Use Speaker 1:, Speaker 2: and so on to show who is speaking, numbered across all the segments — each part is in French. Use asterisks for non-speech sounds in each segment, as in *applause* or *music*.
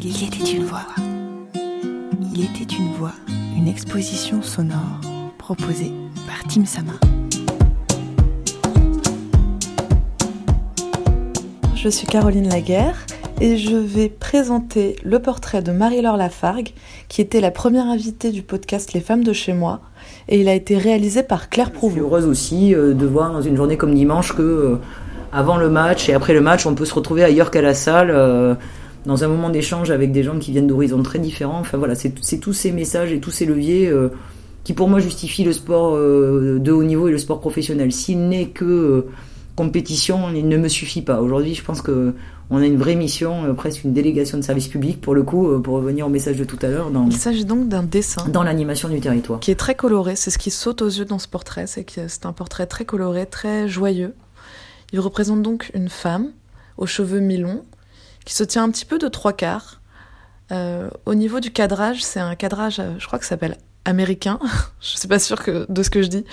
Speaker 1: Il était une voix. Il était une voix, une exposition sonore proposée par Tim Sama.
Speaker 2: Je suis Caroline Laguerre et je vais présenter le portrait de Marie-Laure Lafargue, qui était la première invitée du podcast Les femmes de chez moi, et il a été réalisé par Claire Prouveau.
Speaker 3: Je suis heureuse aussi euh, de voir dans une journée comme dimanche que euh, avant le match et après le match, on peut se retrouver ailleurs qu'à la salle, euh, dans un moment d'échange avec des gens qui viennent d'horizons très différents. Enfin voilà, c'est tous ces messages et tous ces leviers qui pour moi justifient le sport de haut niveau et le sport professionnel. S'il n'est que compétition, il ne me suffit pas. Aujourd'hui, je pense que on a une vraie mission, euh, presque une délégation de service public pour le coup, euh, pour revenir au message de tout à l'heure.
Speaker 2: Il s'agit donc d'un dessin.
Speaker 3: Dans l'animation du territoire.
Speaker 2: Qui est très coloré, c'est ce qui saute aux yeux dans ce portrait, c'est que c'est un portrait très coloré, très joyeux. Il représente donc une femme aux cheveux mi-longs qui se tient un petit peu de trois quarts. Euh, au niveau du cadrage, c'est un cadrage, je crois que ça s'appelle américain. *laughs* je suis pas sûre de ce que je dis,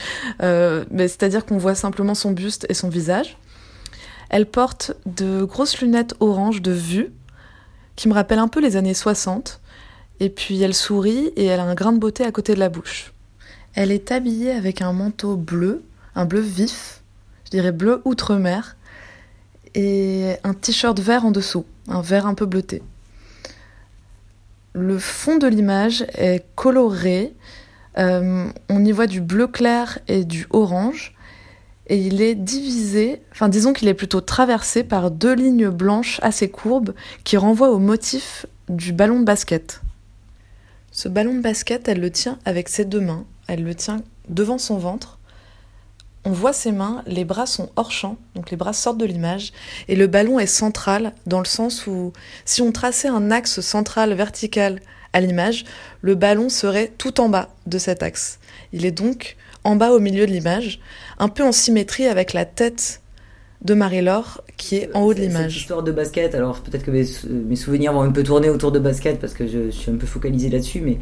Speaker 2: mais c'est-à-dire qu'on voit simplement son buste et son visage. Elle porte de grosses lunettes orange de vue, qui me rappellent un peu les années 60. Et puis elle sourit et elle a un grain de beauté à côté de la bouche. Elle est habillée avec un manteau bleu, un bleu vif, je dirais bleu outre-mer, et un t-shirt vert en dessous, un vert un peu bleuté. Le fond de l'image est coloré, euh, on y voit du bleu clair et du orange, et il est divisé, enfin disons qu'il est plutôt traversé par deux lignes blanches assez courbes qui renvoient au motif du ballon de basket. Ce ballon de basket, elle le tient avec ses deux mains, elle le tient devant son ventre. On voit ses mains, les bras sont hors champ, donc les bras sortent de l'image, et le ballon est central dans le sens où si on traçait un axe central vertical à l'image, le ballon serait tout en bas de cet axe. Il est donc en bas au milieu de l'image, un peu en symétrie avec la tête de Marie-Laure qui est en haut de l'image.
Speaker 3: Cette histoire de basket, alors peut-être que mes, souvenirs vont un peu tourner autour de basket parce que je, suis un peu focalisé là-dessus, mais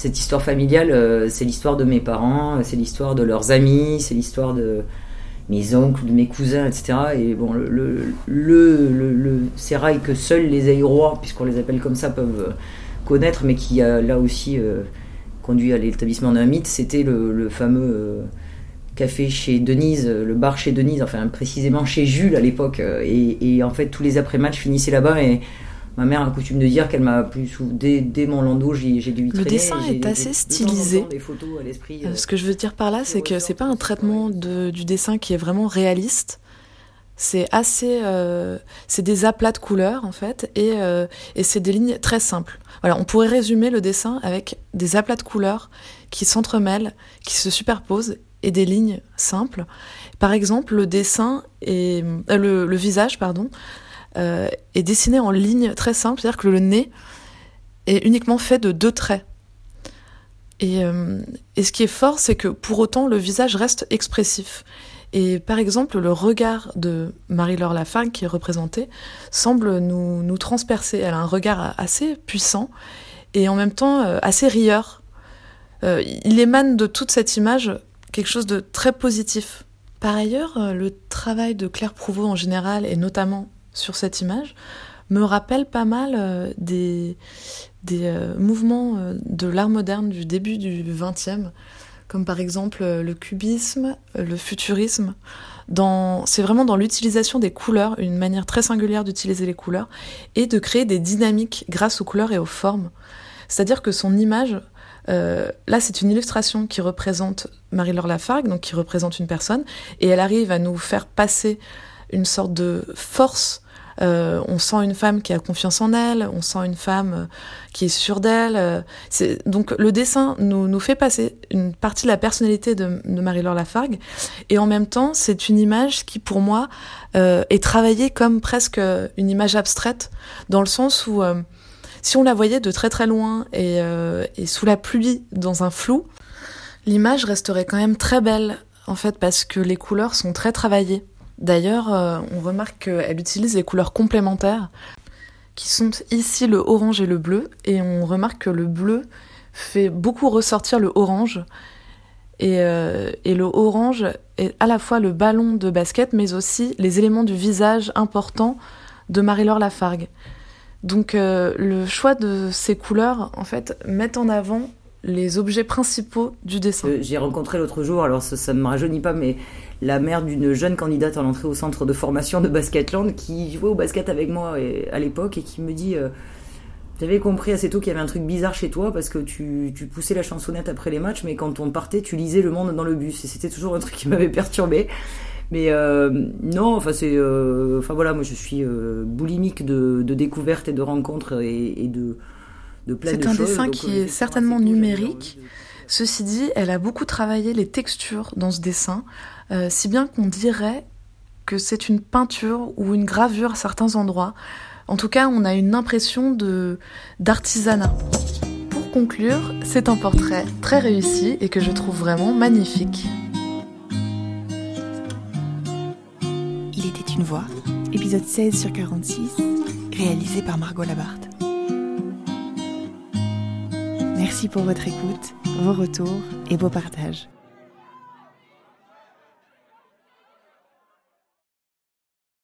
Speaker 3: cette histoire familiale, euh, c'est l'histoire de mes parents, c'est l'histoire de leurs amis, c'est l'histoire de mes oncles, de mes cousins, etc. Et bon, le, le, le, que seuls les aérois, puisqu'on les appelle comme ça, peuvent connaître, mais qui a là aussi euh, conduit à l'établissement d'un mythe, c'était le, fameux euh, café chez Denise, euh, le bar chez Denise, enfin précisément chez Jules à l'époque. Euh, et, en fait, tous les après-matchs finissaient là-bas et ma mère a coutume de dire qu'elle m'a plus dès, dès mon landau, j'ai dû y
Speaker 2: Le dessin est assez stylisé. Ce que je veux dire par là, c'est que c'est pas un traitement du dessin qui est vraiment réaliste. C'est assez, c'est des aplats de couleurs en fait, et, et c'est des lignes très simples. Voilà, on pourrait résumer le dessin avec des aplats de couleurs qui s'entremêlent, qui se superposent et des lignes simples. Par exemple, le dessin et euh, le, visage, pardon, euh, est dessiné en lignes très simples, c'est-à-dire que le nez est uniquement fait de deux traits. Et, euh, et ce qui est fort, c'est que pour autant, le visage reste expressif. Et par exemple, le regard de Marie-Laure Lafargue, qui est représentée, semble nous, nous transpercer. Elle a un regard assez puissant et en même temps euh, assez rieur. Il émane de toute cette image quelque chose de très positif. Par ailleurs, le travail de Claire Prouveau en général, et notamment sur cette image, me rappelle pas mal des, des mouvements de l'art moderne du début du XXe comme par exemple euh, le cubisme, euh, le futurisme. C'est vraiment dans l'utilisation des couleurs, une manière très singulière d'utiliser les couleurs, et de créer des dynamiques grâce aux couleurs et aux formes. C'est-à-dire que son image, euh, là c'est une illustration qui représente Marie-Laure Lafargue, donc qui représente une personne, et elle arrive à nous faire passer une sorte de force euh, on sent une femme qui a confiance en elle, on sent une femme euh, qui est sûre d'elle. Euh, donc le dessin nous, fait passer une partie de la personnalité de, Marie-Laure Lafargue, et en même temps c'est une image qui pour moi est travaillée comme presque une image abstraite, dans le sens où si on la voyait de très très loin et sous la pluie dans un flou, l'image resterait quand même très belle en fait parce que les couleurs sont très travaillées. D'ailleurs, euh, on remarque qu'elle utilise les couleurs complémentaires, qui sont ici le orange et le bleu, et on remarque que le bleu fait beaucoup ressortir le orange. Et, euh, le orange est à la fois le ballon de basket, mais aussi les éléments du visage importants de Marie-Laure Lafargue. Donc euh, le choix de ces couleurs, en fait, met en avant les objets principaux du dessin.
Speaker 3: Euh, j'ai rencontré l'autre jour, alors ça, ne me rajeunit pas, mais la mère d'une jeune candidate à l'entrée au centre de formation de Basketland qui jouait au basket avec moi à l'époque et qui me dit euh, T'avais compris assez tôt qu'il y avait un truc bizarre chez toi parce que tu, poussais la chansonnette après les matchs, mais quand on partait, tu lisais Le Monde dans le bus. Et c'était toujours un truc qui m'avait perturbé. Mais euh, non, enfin c'est, enfin voilà, moi je suis boulimique de découvertes et de rencontres et de
Speaker 2: c'est un dessin qui euh, est certainement numérique. Ceci dit, elle a beaucoup travaillé les textures dans ce dessin, euh, si bien qu'on dirait que c'est une peinture ou une gravure à certains endroits. En tout cas, on a une impression de d'artisanat. Pour conclure, c'est un portrait très réussi et que je trouve vraiment magnifique.
Speaker 1: Il était une voix, épisode 16 sur 46, réalisé par Margot Labarthe. Merci pour votre écoute, vos retours et vos partages.